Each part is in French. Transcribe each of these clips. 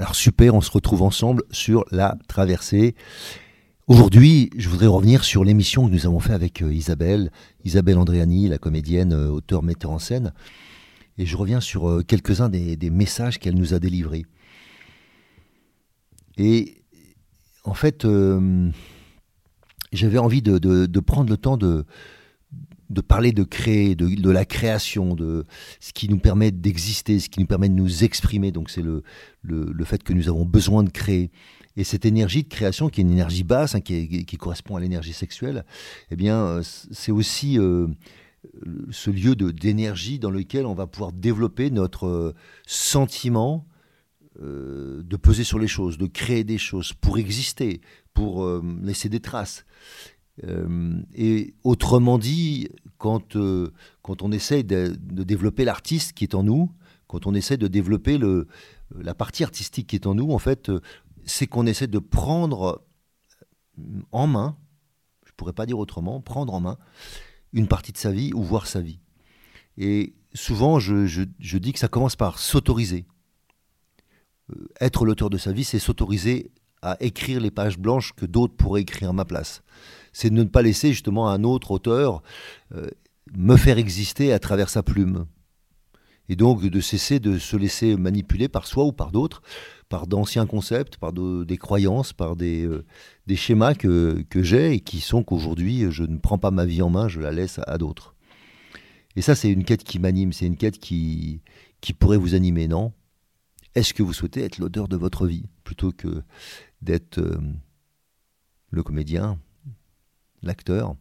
Alors super, on se retrouve ensemble sur la traversée. Aujourd'hui, je voudrais revenir sur l'émission que nous avons fait avec euh, Isabelle, Isabelle Andréani, la comédienne, euh, auteur, metteur en scène. Et je reviens sur euh, quelques-uns des, messages qu'elle nous a délivrés. Et en fait, j'avais envie de, prendre le temps de, de parler de créer, de, la création, de ce qui nous permet d'exister, ce qui nous permet de nous exprimer. Donc c'est le, le, fait que nous avons besoin de créer. Et cette énergie de création, qui est une énergie basse, hein, qui, correspond à l'énergie sexuelle, eh bien, euh, c'est aussi euh, ce lieu d'énergie dans lequel on va pouvoir développer notre euh, sentiment de peser sur les choses, de créer des choses pour exister, pour laisser des traces. Euh, et autrement dit, quand, euh, on essaie de, développer l'artiste qui est en nous, quand on essaie de développer la partie artistique qui est en nous, en fait, euh, c'est qu'on essaie de prendre en main, je pourrais pas dire autrement, prendre en main une partie de sa vie ou voir sa vie. Et souvent, je dis que ça commence par s'autoriser. Être l'auteur de sa vie, c'est s'autoriser à écrire les pages blanches que d'autres pourraient écrire à ma place c'est de ne pas laisser justement un autre auteur euh, me faire exister à travers sa plume. Et donc de cesser de se laisser manipuler par soi ou par d'autres, par d'anciens concepts, par des croyances, par des, euh, schémas que, que j'ai et qui sont qu'aujourd'hui je ne prends pas ma vie en main, je la laisse à, d'autres. Et ça c'est une quête qui m'anime, c'est une quête qui, qui pourrait vous animer, non? Est-ce que vous souhaitez être l'auteur de votre vie plutôt que d'être euh, le comédien, l'acteur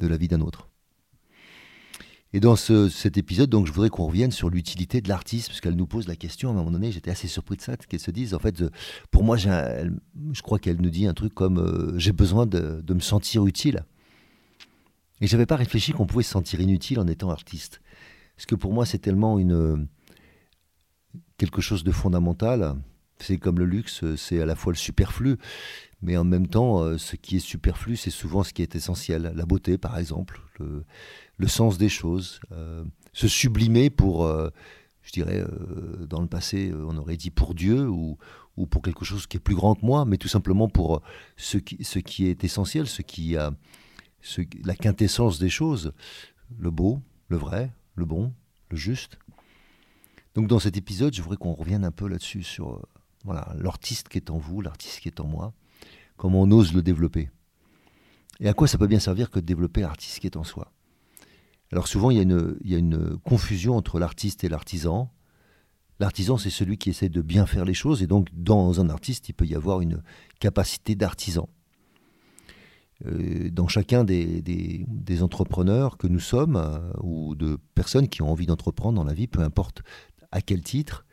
de la vie d'un autre. Et dans cet épisode, donc, je voudrais qu'on revienne sur l'utilité de l'artiste, parce qu'elle nous pose la question, à un moment donné, j'étais assez surpris de ça, qu'elle se dise, en fait, pour moi, je crois qu'elle nous dit un truc comme euh, j'ai besoin de, me sentir utile. Et je n'avais pas réfléchi qu'on pouvait se sentir inutile en étant artiste. Parce que pour moi, c'est tellement une, quelque chose de fondamental. C'est comme le luxe, c'est à la fois le superflu, mais en même temps, euh, ce qui est superflu, c'est souvent ce qui est essentiel. La beauté, par exemple, le, sens des choses, euh, se sublimer pour, euh, je dirais, dans le passé, on aurait dit pour Dieu ou, ou, pour quelque chose qui est plus grand que moi, mais tout simplement pour ce qui, ce qui est essentiel, ce qui a ce, la quintessence des choses, le beau, le vrai, le bon, le juste. Donc dans cet épisode, je voudrais qu'on revienne un peu là-dessus sur voilà l'artiste qui est en vous, l'artiste qui est en moi comment on ose le développer. Et à quoi ça peut bien servir que de développer l'artiste qui est en soi. Alors souvent, il y a une, confusion entre l'artiste et l'artisan. L'artisan, c'est celui qui essaie de bien faire les choses, et donc dans un artiste, il peut y avoir une capacité d'artisan. Euh, dans chacun des, des, entrepreneurs que nous sommes, euh, ou de personnes qui ont envie d'entreprendre dans la vie, peu importe à quel titre,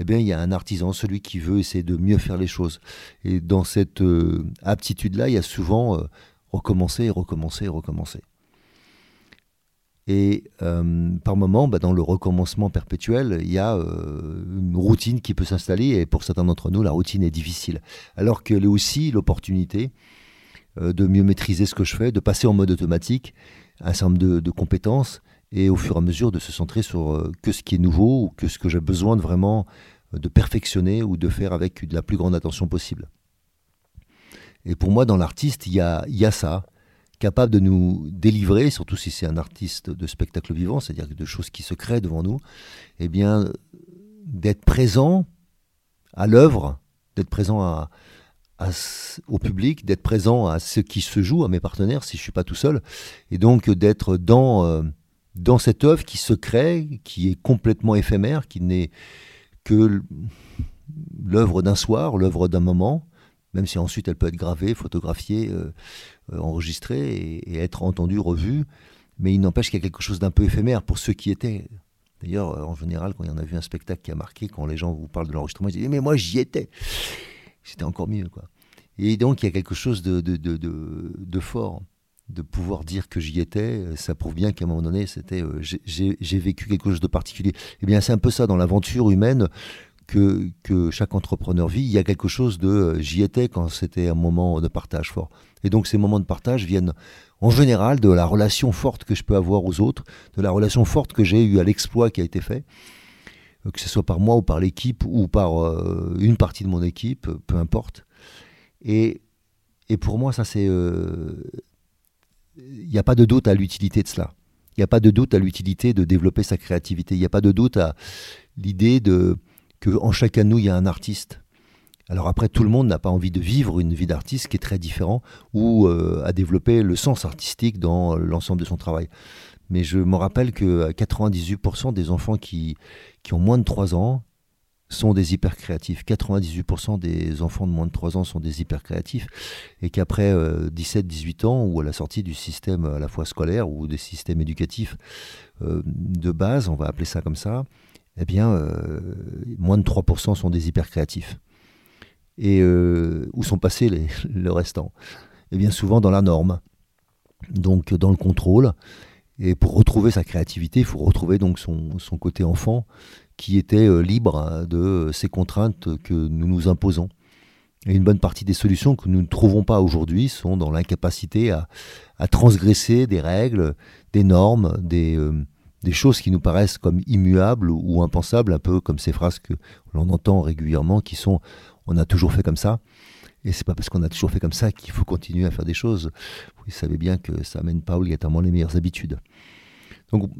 eh bien, il y a un artisan, celui qui veut essayer de mieux faire les choses. Et dans cette euh, aptitude-là, il y a souvent euh, recommencer recommencer recommencer. Et euh, par moment, bah, dans le recommencement perpétuel, il y a une routine qui peut s'installer. Et pour certains d'entre nous, la routine est difficile. Alors qu'elle est aussi l'opportunité de mieux maîtriser ce que je fais, de passer en mode automatique un certain nombre de compétences et au fur et à mesure de se centrer sur euh, que ce qui est nouveau ou que ce que j'ai besoin de vraiment euh, de perfectionner ou de faire avec de la plus grande attention possible. Et pour moi, dans l'artiste, il y a, y a ça, capable de nous délivrer, surtout si c'est un artiste de spectacle vivant, c'est-à-dire de choses qui se créent devant nous, eh bien, d'être présent à l'œuvre, d'être présent à, au public, d'être présent à ce qui se joue, à mes partenaires, si je suis pas tout seul, et donc d'être dans, euh, dans cette œuvre qui se crée, qui est complètement éphémère, qui n'est que l'œuvre d'un soir, l'œuvre d'un moment, même si ensuite elle peut être gravée, photographiée, euh, euh, enregistrée et, être entendue, revue, mais il n'empêche qu'il y a quelque chose d'un peu éphémère pour ceux qui étaient. D'ailleurs, en général, quand il y en a vu un spectacle qui a marqué, quand les gens vous parlent de l'enregistrement, ils disent Mais moi, j'y étais c'était encore mieux. Quoi. Et donc, il y a quelque chose de, fort. De pouvoir dire que j'y étais, ça prouve bien qu'à un moment donné, c'était, euh, j'ai vécu quelque chose de particulier. Eh bien, c'est un peu ça dans l'aventure humaine que, que, chaque entrepreneur vit. Il y a quelque chose de euh, j'y étais quand c'était un moment de partage fort. Et donc, ces moments de partage viennent en général de la relation forte que je peux avoir aux autres, de la relation forte que j'ai eue à l'exploit qui a été fait euh, que ce soit par moi ou par l'équipe ou par euh, une partie de mon équipe, peu importe. Et, et pour moi, ça c'est... Euh, il n'y a pas de doute à l'utilité de cela. Il n'y a pas de doute à l'utilité de développer sa créativité. Il n'y a pas de doute à l'idée de que en chacun de nous, il y a un artiste. Alors après, tout le monde n'a pas envie de vivre une vie d'artiste qui est très différent ou à développer le sens artistique dans l'ensemble de son travail. Mais je me rappelle que 98% des enfants qui, qui ont moins de 3 ans sont des hyper créatifs. 98% des enfants de moins de 3 ans sont des hyper créatifs. Et qu'après 17-18 euh, ans, ou à la sortie du système à la fois scolaire ou des systèmes éducatifs euh, de base, on va appeler ça comme ça, eh bien, euh, moins de 3% sont des hyper créatifs. Et où sont passés les, le restant? Eh bien, souvent dans la norme. Donc, dans le contrôle. Et pour retrouver sa créativité, il faut retrouver donc son côté enfant qui était euh, libre hein, de ces contraintes que nous nous imposons. Et une bonne partie des solutions que nous ne trouvons pas aujourd'hui sont dans l'incapacité à, transgresser des règles, des normes, des, euh, des choses qui nous paraissent comme immuables ou impensables, un peu comme ces phrases que l'on entend régulièrement qui sont on a toujours fait comme ça. Et c'est pas parce qu'on a toujours fait comme ça qu'il faut continuer à faire des choses. Vous savez bien que ça mène pas obligatoirement les meilleures habitudes. Donc,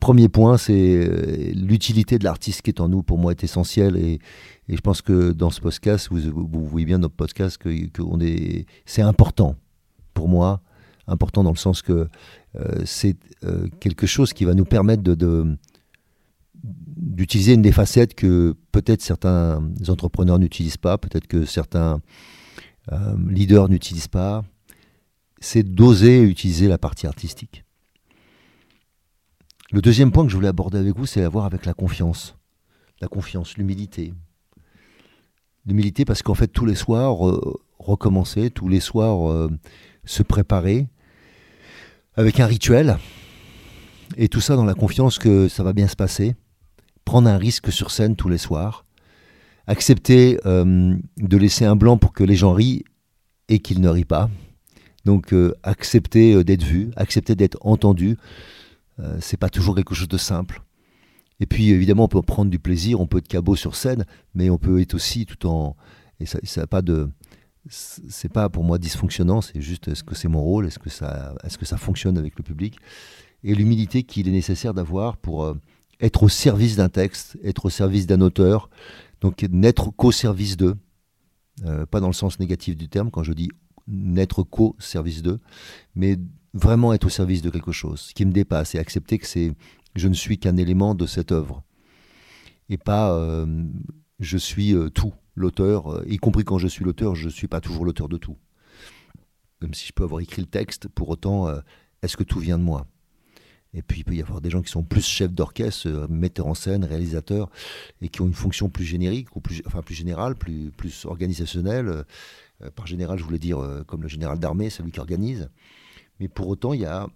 premier point, c'est euh, l'utilité de l'artiste qui est en nous, pour moi, est essentielle. Et, je pense que dans ce podcast, vous, voyez bien notre podcast que, c'est important pour moi, important dans le sens que euh, c'est euh, quelque chose qui va nous permettre d'utiliser une des facettes que peut-être certains entrepreneurs n'utilisent pas, peut-être que certains leaders n'utilisent pas, c'est d'oser utiliser la partie artistique. Le deuxième point que je voulais aborder avec vous, c'est à voir avec la confiance. La confiance, l'humilité. L'humilité parce qu'en fait, tous les soirs, euh, recommencer, tous les soirs, euh, se préparer avec un rituel, et tout ça dans la confiance que ça va bien se passer prendre un risque sur scène tous les soirs, accepter euh, de laisser un blanc pour que les gens rient et qu'ils ne rient pas. Donc accepter d'être vu, accepter d'être entendu, c'est pas toujours quelque chose de simple. Et puis évidemment on peut prendre du plaisir, on peut être cabot sur scène, mais on peut être aussi tout en et ça, ça pas de c'est pas pour moi dysfonctionnant, c'est juste est-ce que c'est mon rôle, est-ce que ça est-ce que ça fonctionne avec le public et l'humilité qu'il est nécessaire d'avoir pour être au service d'un texte, être au service d'un auteur, donc n'être qu'au service d'eux, euh, pas dans le sens négatif du terme quand je dis n'être qu'au service d'eux, mais vraiment être au service de quelque chose qui me dépasse et accepter que c'est je ne suis qu'un élément de cette œuvre et pas euh, je suis euh, tout l'auteur, y compris quand je suis l'auteur, je ne suis pas toujours l'auteur de tout. Même si je peux avoir écrit le texte, pour autant, est-ce que tout vient de moi? Et puis il peut y avoir des gens qui sont plus chefs d'orchestre, euh, metteurs en scène, réalisateurs, et qui ont une fonction plus générique, ou plus, enfin plus générale, plus, plus organisationnelle. Euh, euh, par général, je voulais dire comme le général d'armée, celui qui organise. Mais pour autant, il y a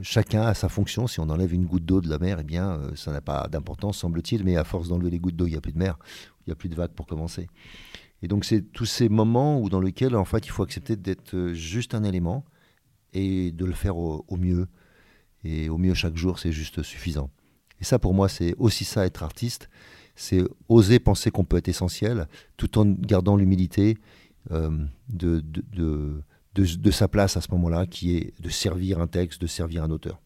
chacun a sa fonction. Si on enlève une goutte d'eau de la mer, eh bien, ça n'a pas d'importance, semble-t-il. Mais à force d'enlever les gouttes d'eau, il n'y a plus de mer, il n'y a plus de vagues pour commencer. Et donc, c'est tous ces moments où, dans lesquels, en fait, il faut accepter d'être juste un élément et de le faire au mieux. Et au mieux, chaque jour, c'est juste suffisant. Et ça, pour moi, c'est aussi ça, être artiste. C'est oser penser qu'on peut être essentiel, tout en gardant l'humilité euh, de, sa place à ce moment-là, qui est de servir un texte, de servir un auteur.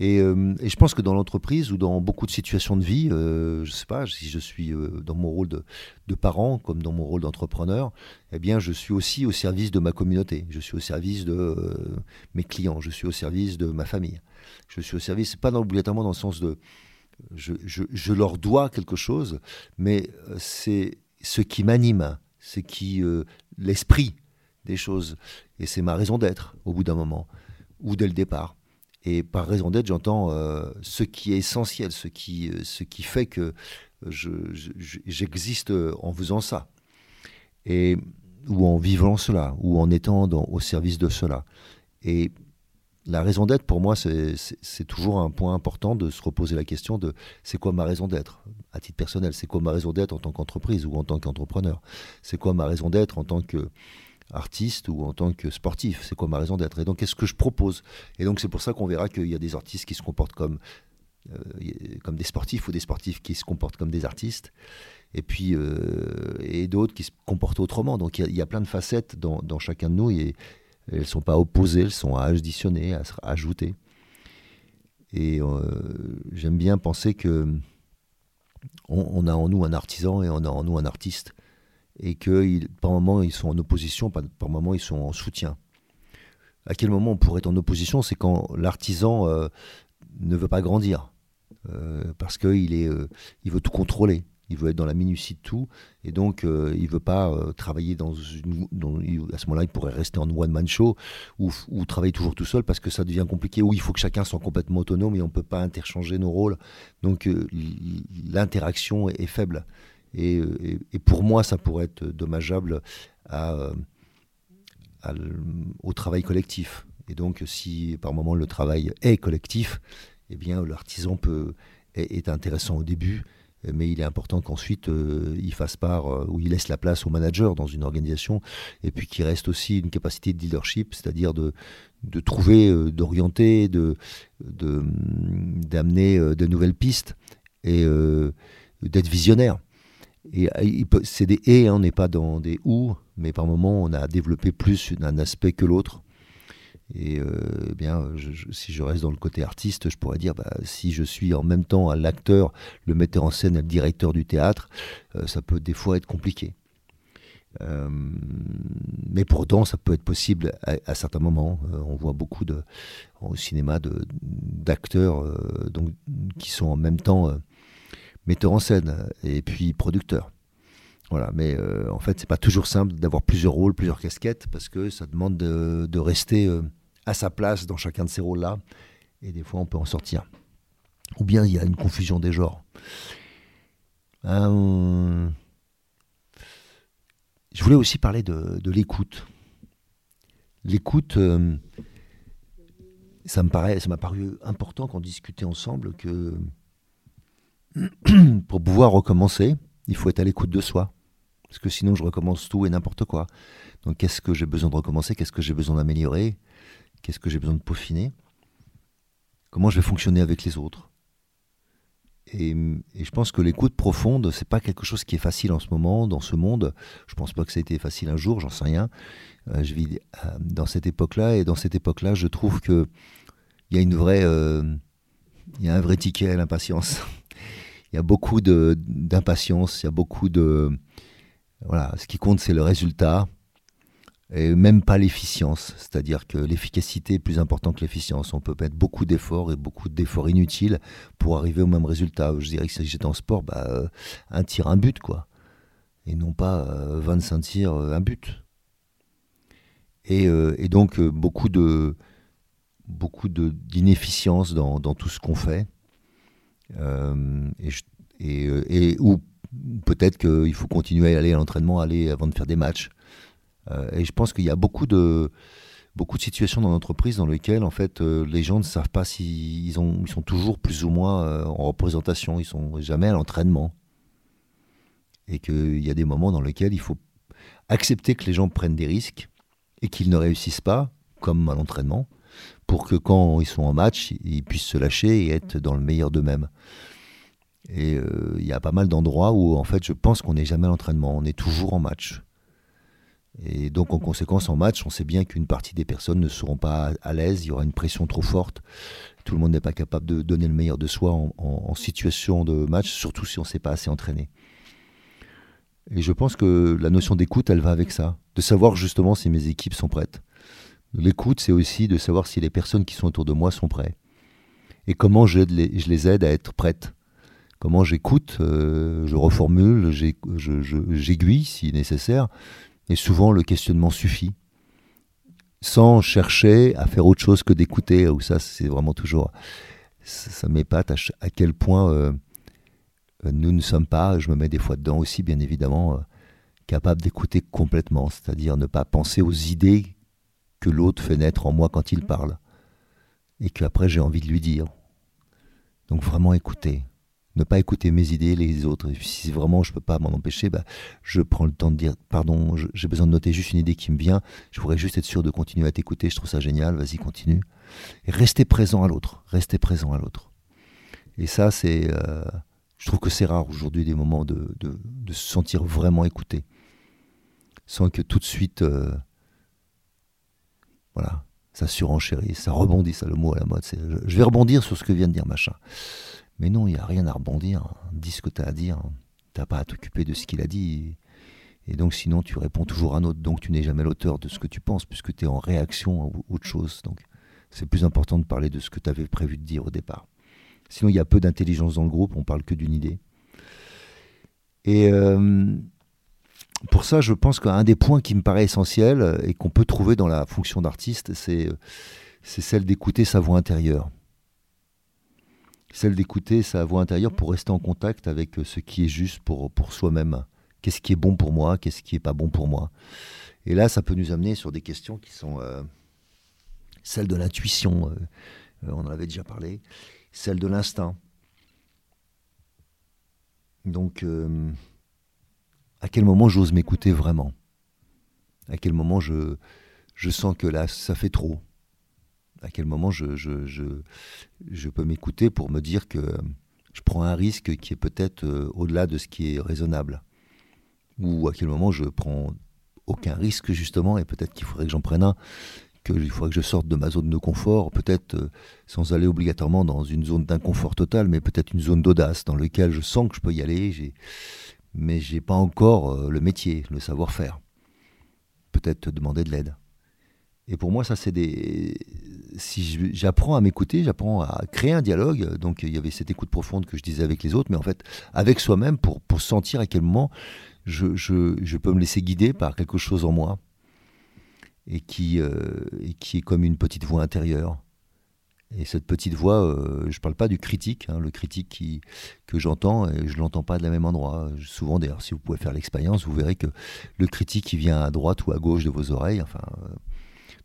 Et, et, je pense que dans l'entreprise ou dans beaucoup de situations de vie, je ne sais pas, si je suis dans mon rôle de, de, parent comme dans mon rôle d'entrepreneur, eh bien, je suis aussi au service de ma communauté. Je suis au service de mes clients. Je suis au service de ma famille. Je suis au service, pas dans, obligatoirement dans le sens de je, je leur dois quelque chose, mais c'est ce qui m'anime, c'est qui l'esprit des choses. Et c'est ma raison d'être au bout d'un moment, ou dès le départ. Et par raison d'être, j'entends euh, ce qui est essentiel, ce qui, euh, ce qui fait que j'existe en faisant ça. Et, ou en vivant cela, ou en étant au service de cela. Et la raison d'être, pour moi, c'est toujours un point important de se reposer la question de c'est quoi ma raison d'être à titre personnel? C'est quoi ma raison d'être en tant qu'entreprise ou en tant qu'entrepreneur? C'est quoi ma raison d'être en tant que artiste ou en tant que sportif. C'est quoi ma raison d'être? Et donc, qu'est-ce que je propose? Et donc, c'est pour ça qu'on verra qu'il y a des artistes qui se comportent comme, euh, comme des sportifs ou des sportifs qui se comportent comme des artistes. Et puis, euh, et d'autres qui se comportent autrement. Donc, il y, a plein de facettes dans, chacun de nous et elles ne sont pas opposées, elles sont à additionner, à, ajouter. Et euh, j'aime bien penser que on, a en nous un artisan et on a en nous un artiste et que par moment ils sont en opposition, par, par moment ils sont en soutien. À quel moment on pourrait être en opposition C'est quand l'artisan euh, ne veut pas grandir, euh, parce qu'il euh, veut tout contrôler, il veut être dans la minutie de tout, et donc il ne veut pas travailler dans une... à ce moment-là, il pourrait rester en one-man show, ou, travailler toujours tout seul, parce que ça devient compliqué, ou il faut que chacun soit complètement autonome, et on ne peut pas interchanger nos rôles. Donc l'interaction est faible. Et, pour moi, ça pourrait être dommageable au travail collectif. Et donc, si par moment le travail est collectif, eh bien, l'artisan peut est, intéressant au début, mais il est important qu'ensuite euh, il fasse part euh, ou il laisse la place au manager dans une organisation, et puis qu'il reste aussi une capacité de leadership, c'est-à-dire de, trouver, euh, d'orienter, de, d'amener de, nouvelles pistes et d'être visionnaire. Et euh, c'est des et, hein, on n'est pas dans des ou, mais par moments on a développé plus un aspect que l'autre. Et euh, eh bien, si je reste dans le côté artiste, je pourrais dire, bah, si je suis en même temps l'acteur, le metteur en scène le directeur du théâtre, euh, ça peut des fois être compliqué. mais pourtant, ça peut être possible à, certains moments. on voit beaucoup de, au cinéma d'acteurs donc qui sont en même temps metteur en scène et puis producteur. Voilà, mais euh, en fait, c'est pas toujours simple d'avoir plusieurs rôles, plusieurs casquettes, parce que ça demande de, rester euh, à sa place dans chacun de ces rôles-là, et des fois on peut en sortir. Ou bien il y a une confusion des genres. Euh, je voulais aussi parler de, de l'écoute. L'écoute, ça me paraît, ça m'a paru important qu'on discutait ensemble que pour pouvoir recommencer, il faut être à l'écoute de soi. Parce que sinon, je recommence tout et n'importe quoi. Donc, qu'est-ce que j'ai besoin de recommencer? Qu'est-ce que j'ai besoin d'améliorer? Qu'est-ce que j'ai besoin de peaufiner? Comment je vais fonctionner avec les autres? Et, je pense que l'écoute profonde, c'est pas quelque chose qui est facile en ce moment, dans ce monde. Je pense pas que ça a été facile un jour, j'en sais rien. Euh, je vis euh, dans cette époque-là, et dans cette époque-là, je trouve que il y a une vraie, euh, il y a un vrai ticket à l'impatience. Il y a beaucoup d'impatience, il y a beaucoup de... Voilà, ce qui compte, c'est le résultat, et même pas l'efficience. C'est-à-dire que l'efficacité est plus importante que l'efficience. On peut mettre beaucoup d'efforts et beaucoup d'efforts inutiles pour arriver au même résultat. Je dirais que si j'étais en sport, bah, euh, un tir, un but, quoi. Et non pas 25 euh, tirs, euh, un but. Et, donc, beaucoup de beaucoup d'inefficience dans, dans, tout ce qu'on fait. Euh, euh, et, ou peut-être qu'il faut continuer à aller à l'entraînement aller avant de faire des matchs. Euh, et je pense qu'il y a beaucoup de, beaucoup de situations dans l'entreprise dans lesquelles en fait les gens ne savent pas s'ils ils ont, ils sont toujours plus ou moins en représentation, ils sont jamais à l'entraînement. Et qu'il y a des moments dans lesquels il faut accepter que les gens prennent des risques et qu'ils ne réussissent pas, comme à l'entraînement, pour que quand ils sont en match, ils puissent se lâcher et être dans le meilleur d'eux-mêmes. Et euh, il y a pas mal d'endroits où, en fait, je pense qu'on n'est jamais à l'entraînement, on est toujours en match. Et donc, en conséquence, en match, on sait bien qu'une partie des personnes ne seront pas à l'aise, il y aura une pression trop forte. Tout le monde n'est pas capable de donner le meilleur de soi en, situation de match, surtout si on ne s'est pas assez entraîné. Et je pense que la notion d'écoute, elle va avec ça. De savoir justement si mes équipes sont prêtes. L'écoute, c'est aussi de savoir si les personnes qui sont autour de moi sont prêtes. Et comment je les, aide à être prêtes. Comment j'écoute, euh, je reformule, j'aiguille si nécessaire. Et souvent, le questionnement suffit, sans chercher à faire autre chose que d'écouter. Ou ça, c'est vraiment toujours. Ça, m'épate à, quel point euh, nous ne sommes pas, je me mets des fois dedans aussi, bien évidemment, euh, capables d'écouter complètement, c'est-à-dire ne pas penser aux idées que l'autre fait naître en moi quand il parle, et qu'après j'ai envie de lui dire. Donc vraiment écouter ne pas écouter mes idées, les autres. Et si vraiment je ne peux pas m'en empêcher, bah, je prends le temps de dire pardon, j'ai besoin de noter juste une idée qui me vient. Je voudrais juste être sûr de continuer à t'écouter. Je trouve ça génial. Vas-y, continue. Et rester présent à l'autre. Rester présent à l'autre. Et ça, c'est. Euh, je trouve que c'est rare aujourd'hui des moments de, de, se sentir vraiment écouté. Sans que tout de suite. Euh, voilà. Ça surenchérisse, ça rebondit, ça le mot à la mode. Je, vais rebondir sur ce que vient de dire machin. Mais non, il n'y a rien à rebondir. Dis ce que tu as à dire. Tu n'as pas à t'occuper de ce qu'il a dit. Et donc sinon, tu réponds toujours à un autre. Donc tu n'es jamais l'auteur de ce que tu penses, puisque tu es en réaction à autre chose. Donc c'est plus important de parler de ce que tu avais prévu de dire au départ. Sinon, il y a peu d'intelligence dans le groupe, on parle que d'une idée. Et euh, pour ça, je pense qu'un des points qui me paraît essentiel et qu'on peut trouver dans la fonction d'artiste, c'est celle d'écouter sa voix intérieure celle d'écouter sa voix intérieure pour rester en contact avec euh, ce qui est juste pour, soi-même. Qu'est-ce qui est bon pour moi Qu'est-ce qui n'est pas bon pour moi Et là, ça peut nous amener sur des questions qui sont euh, celles de l'intuition, euh, on en avait déjà parlé, celles de l'instinct. Donc, à quel moment j'ose m'écouter vraiment? À quel moment je, je sens que là, ça fait trop? À quel moment je, je, peux m'écouter pour me dire que je prends un risque qui est peut-être euh, au-delà de ce qui est raisonnable? Ou à quel moment je prends aucun risque justement et peut-être qu'il faudrait que j'en prenne un, qu'il faudrait que je sorte de ma zone de confort, peut-être euh, sans aller obligatoirement dans une zone d'inconfort total, mais peut-être une zone d'audace dans laquelle je sens que je peux y aller, mais j'ai pas encore euh, le métier, le savoir-faire. Peut-être demander de l'aide. Et pour moi, ça, c'est des. Si j'apprends à m'écouter, j'apprends à créer un dialogue. Donc, il y avait cette écoute profonde que je disais avec les autres, mais en fait, avec soi-même, pour, pour sentir à quel moment je, peux me laisser guider par quelque chose en moi et qui, euh, et qui est comme une petite voix intérieure. Et cette petite voix, euh, je ne parle pas du critique, hein, le critique que j'entends, je ne l'entends pas de la même endroit. Souvent, d'ailleurs, si vous pouvez faire l'expérience, vous verrez que le critique qui vient à droite ou à gauche de vos oreilles, enfin, euh,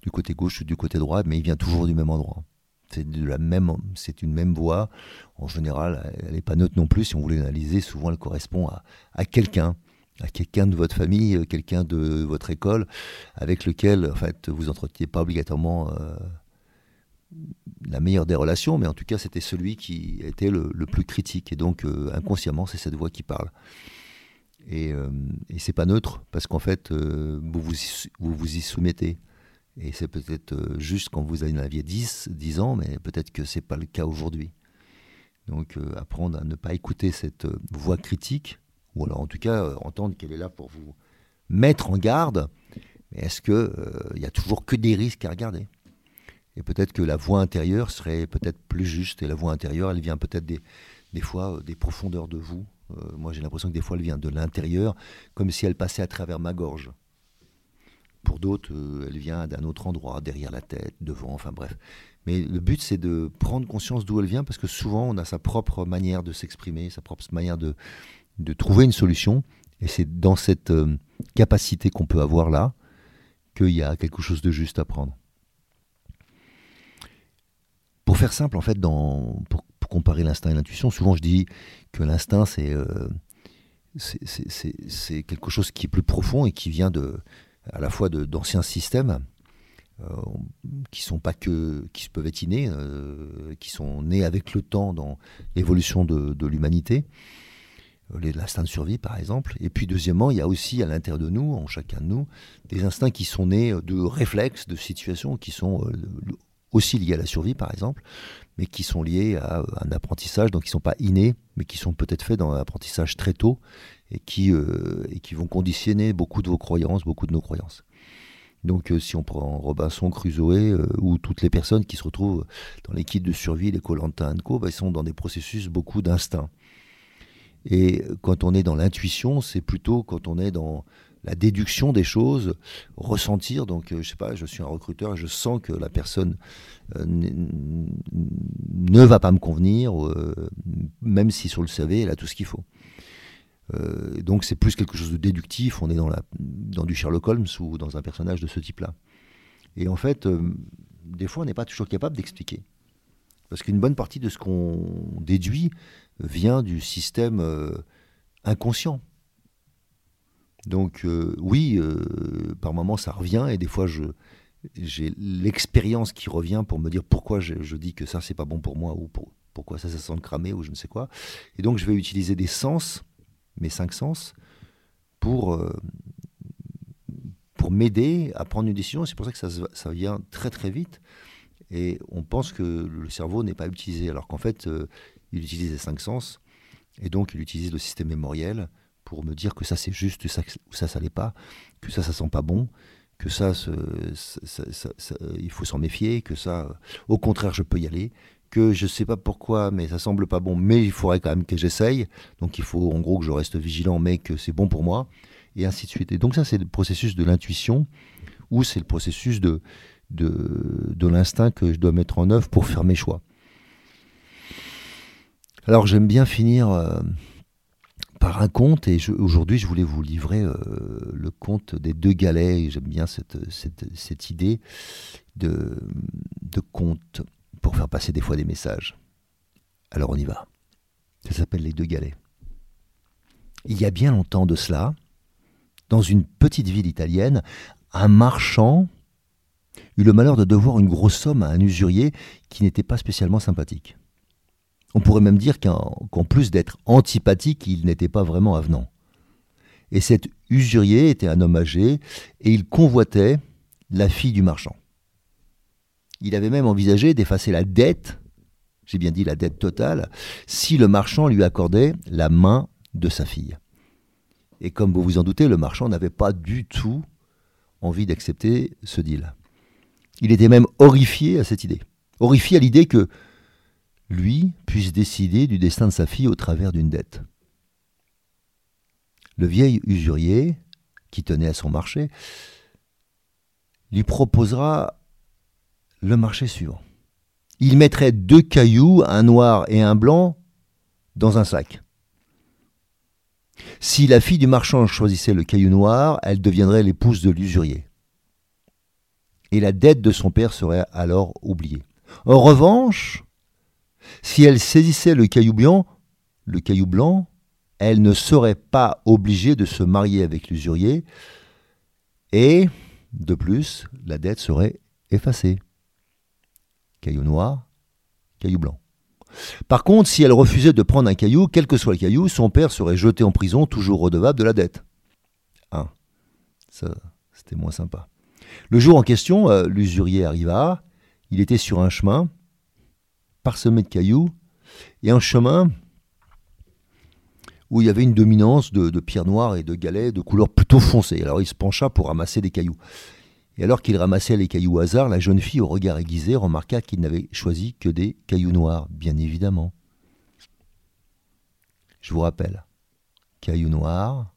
du côté gauche ou du côté droit, mais il vient toujours du même endroit. C'est une même voix. En général, elle n'est pas neutre non plus. Si on voulait l'analyser, souvent elle correspond à, quelqu'un, à quelqu'un de votre famille, euh, quelqu'un de votre école, avec lequel, en fait, vous entreteniez pas obligatoirement la meilleure des relations, mais en tout cas, c'était celui qui était le, plus critique. Et donc, euh, inconsciemment, c'est cette voix qui parle. Et, et c'est pas neutre, parce qu'en fait, vous, vous, vous vous y soumettez. Et c'est peut-être euh, juste quand vous aviez 10, 10 ans, mais peut-être que ce n'est pas le cas aujourd'hui. Donc euh, apprendre à ne pas écouter cette euh, voix critique, ou alors en tout cas entendre qu'elle est là pour vous mettre en garde, mais est-ce qu'il il y a toujours que des risques à regarder? Et peut-être que la voix intérieure serait peut-être plus juste, et la voix intérieure, elle vient peut-être des, fois des profondeurs de vous. moi j'ai l'impression que des fois elle vient de l'intérieur, comme si elle passait à travers ma gorge. Pour d'autres, euh, elle vient d'un autre endroit, derrière la tête, devant, enfin bref. Mais le but, c'est de prendre conscience d'où elle vient, parce que souvent, on a sa propre manière de s'exprimer, sa propre manière de, trouver une solution. Et c'est dans cette euh, capacité qu'on peut avoir là qu'il y a quelque chose de juste à prendre. Pour faire simple, en fait, pour, comparer l'instinct et l'intuition, souvent je dis que l'instinct, c'est euh, c'est quelque chose qui est plus profond et qui vient de, à la fois d'anciens systèmes euh, qui sont pas que qui peuvent être innés, euh, qui sont nés avec le temps dans l'évolution de, l'humanité. l'instinct de survie par exemple. Et puis deuxièmement, il y a aussi à l'intérieur de nous, en chacun de nous, des instincts qui sont nés de réflexes, de situations qui sont aussi liés à la survie par exemple, mais qui sont liés à un apprentissage, donc qui ne sont pas innés, mais qui sont peut-être faits dans un apprentissage très tôt et qui, et qui vont conditionner beaucoup de vos croyances, beaucoup de nos croyances. Donc euh, si on prend Robinson Crusoe euh, ou toutes les personnes qui se retrouvent dans l'équipe de survie, les Colanta Co, bah, ils sont dans des processus beaucoup d'instinct. Et quand on est dans l'intuition, c'est plutôt quand on est dans la déduction des choses, ressentir. Donc, euh, je sais pas, je suis un recruteur, je sens que la personne ne va pas me convenir, même si sur le CV, elle a tout ce qu'il faut. Euh, donc c'est plus quelque chose de déductif, on est dans, la, dans du Sherlock Holmes ou dans un personnage de ce type-là. Et en fait, euh, des fois, on n'est pas toujours capable d'expliquer. Parce qu'une bonne partie de ce qu'on déduit vient du système euh, inconscient. Donc oui, par moments ça revient et des fois j'ai l'expérience qui revient pour me dire pourquoi je, dis que ça c'est pas bon pour moi ou pour, pourquoi ça ça sent cramé ou je ne sais quoi. Et donc je vais utiliser des sens mes cinq sens, pour, euh, pour m'aider à prendre une décision. C'est pour ça que ça, ça, vient très très vite. Et on pense que le cerveau n'est pas utilisé, alors qu'en fait, euh, il utilise les cinq sens. Et donc, il utilise le système mémoriel pour me dire que ça c'est juste, ça, ça, ça l'est pas, que ça, ça sent pas bon, que ça, il faut s'en méfier, que ça, au contraire, je peux y aller, que je ne sais pas pourquoi, mais ça semble pas bon, mais il faudrait quand même que j'essaye. Donc il faut en gros que je reste vigilant, mais que c'est bon pour moi, et ainsi de suite. Et donc ça, c'est le processus de l'intuition, ou c'est le processus de, de, de l'instinct que je dois mettre en œuvre pour faire mes choix. Alors j'aime bien finir euh, un conte, et aujourd'hui je voulais vous livrer euh, le conte des deux galets, j'aime bien cette, idée de, de conte pour faire passer des fois des messages. Alors on y va. Ça s'appelle les deux galets. Il y a bien longtemps de cela, dans une petite ville italienne, un marchand eut le malheur de devoir une grosse somme à un usurier qui n'était pas spécialement sympathique. On pourrait même dire qu'en plus d'être antipathique, il n'était pas vraiment avenant. Et cet usurier était un homme âgé et il convoitait la fille du marchand. Il avait même envisagé d'effacer la dette, j'ai bien dit la dette totale, si le marchand lui accordait la main de sa fille. Et comme vous vous en doutez, le marchand n'avait pas du tout envie d'accepter ce deal. Il était même horrifié à cette idée. Horrifié à l'idée que lui puisse décider du destin de sa fille au travers d'une dette. Le vieil usurier, qui tenait à son marché, lui proposera le marché suivant. Il mettrait deux cailloux, un noir et un blanc, dans un sac. Si la fille du marchand choisissait le caillou noir, elle deviendrait l'épouse de l'usurier. Et la dette de son père serait alors oubliée. En revanche, si elle saisissait le caillou blanc, le caillou blanc, elle ne serait pas obligée de se marier avec l'usurier et, de plus, la dette serait effacée caillou noir, caillou blanc. Par contre, si elle refusait de prendre un caillou, quel que soit le caillou, son père serait jeté en prison, toujours redevable de la dette. Ah, ça, c'était moins sympa. Le jour en question, euh, l'usurier arriva. Il était sur un chemin parsemé de cailloux et un chemin où il y avait une dominance de, pierres noires et de galets de couleur plutôt foncée. Alors il se pencha pour ramasser des cailloux. Et alors qu'il ramassait les cailloux au hasard, la jeune fille, au regard aiguisé, remarqua qu'il n'avait choisi que des cailloux noirs, bien évidemment. Je vous rappelle, cailloux noirs,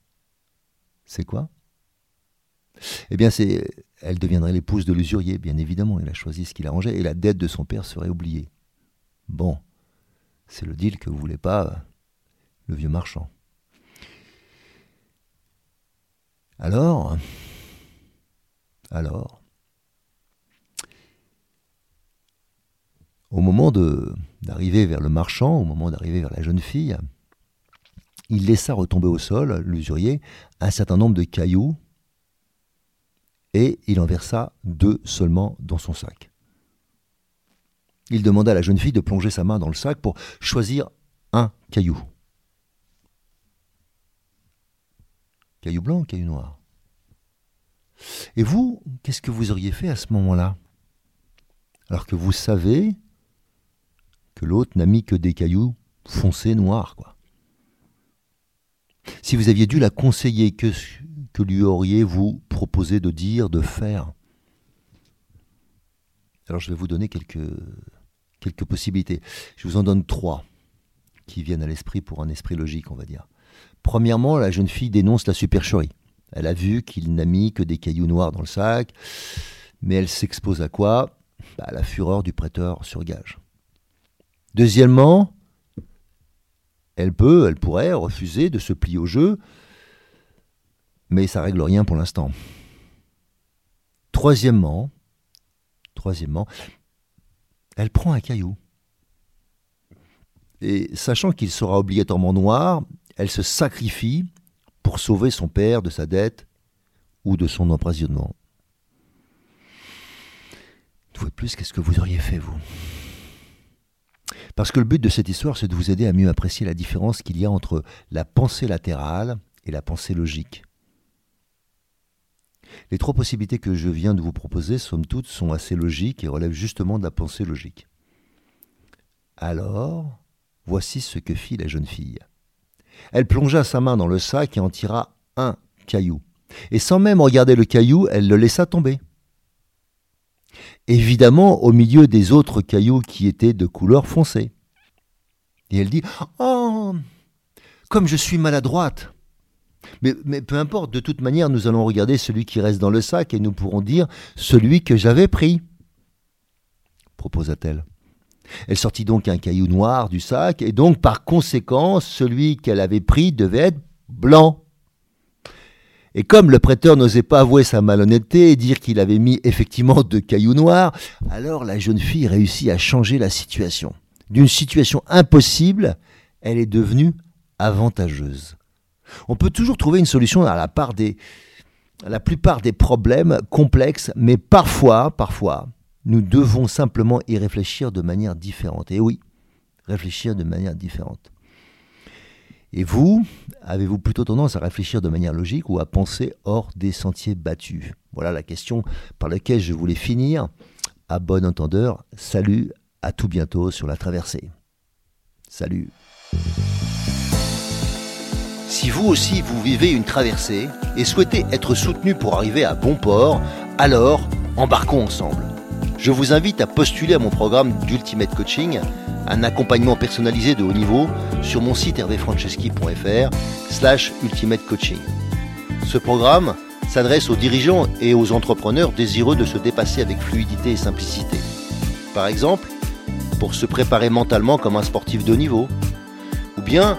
c'est quoi? Eh bien, c'est, elle deviendrait l'épouse de l'usurier, bien évidemment. Il a choisi ce qu'il arrangeait, et la dette de son père serait oubliée. Bon, c'est le deal que vous voulez pas, le vieux marchand. Alors, alors, au moment d'arriver vers le marchand, au moment d'arriver vers la jeune fille, il laissa retomber au sol, l'usurier, un certain nombre de cailloux et il en versa deux seulement dans son sac. Il demanda à la jeune fille de plonger sa main dans le sac pour choisir un caillou. Caillou blanc ou caillou noir Et vous, qu'est-ce que vous auriez fait à ce moment-là? Alors que vous savez que l'autre n'a mis que des cailloux foncés noirs, quoi. Si vous aviez dû la conseiller, que, que lui auriez-vous proposé de dire, de faire? Alors je vais vous donner quelques, possibilités. Je vous en donne trois qui viennent à l'esprit pour un esprit logique, on va dire. Premièrement, la jeune fille dénonce la supercherie. Elle a vu qu'il n'a mis que des cailloux noirs dans le sac, mais elle s'expose à quoi? Bah, À la fureur du prêteur sur gage. Deuxièmement, elle peut, elle pourrait refuser de se plier au jeu, mais ça règle rien pour l'instant. Troisièmement, troisièmement, elle prend un caillou. Et sachant qu'il sera obligatoirement noir, elle se sacrifie pour sauver son père de sa dette ou de son emprisonnement. Une fois de plus, qu'est-ce que vous auriez fait, vous? Parce que le but de cette histoire, c'est de vous aider à mieux apprécier la différence qu'il y a entre la pensée latérale et la pensée logique. Les trois possibilités que je viens de vous proposer, somme toute, sont assez logiques et relèvent justement de la pensée logique. Alors, voici ce que fit la jeune fille. Elle plongea sa main dans le sac et en tira un caillou. Et sans même regarder le caillou, elle le laissa tomber. Évidemment, au milieu des autres cailloux qui étaient de couleur foncée. Et elle dit Oh Comme je suis maladroite mais, peu importe, de toute manière, nous allons regarder celui qui reste dans le sac et nous pourrons dire celui que j'avais pris, proposa-t-elle. Elle sortit donc un caillou noir du sac, et donc par conséquent, celui qu'elle avait pris devait être blanc. Et comme le prêteur n'osait pas avouer sa malhonnêteté et dire qu'il avait mis effectivement deux cailloux noirs, alors la jeune fille réussit à changer la situation. D'une situation impossible, elle est devenue avantageuse. On peut toujours trouver une solution à la, part des, la plupart des problèmes complexes, mais parfois, parfois, nous devons simplement y réfléchir de manière différente. Et oui, réfléchir de manière différente. Et vous, avez-vous plutôt tendance à réfléchir de manière logique ou à penser hors des sentiers battus? Voilà la question par laquelle je voulais finir. À bon entendeur, salut, à tout bientôt sur la traversée. Salut. Si vous aussi vous vivez une traversée et souhaitez être soutenu pour arriver à bon port, alors embarquons ensemble je vous invite à postuler à mon programme d'Ultimate Coaching, un accompagnement personnalisé de haut niveau sur mon site hervéfranceschi.fr slash ultimate coaching. Ce programme s'adresse aux dirigeants et aux entrepreneurs désireux de se dépasser avec fluidité et simplicité. Par exemple, pour se préparer mentalement comme un sportif de haut niveau, ou bien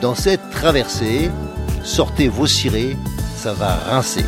Dans cette traversée, sortez vos cirés, ça va rincer.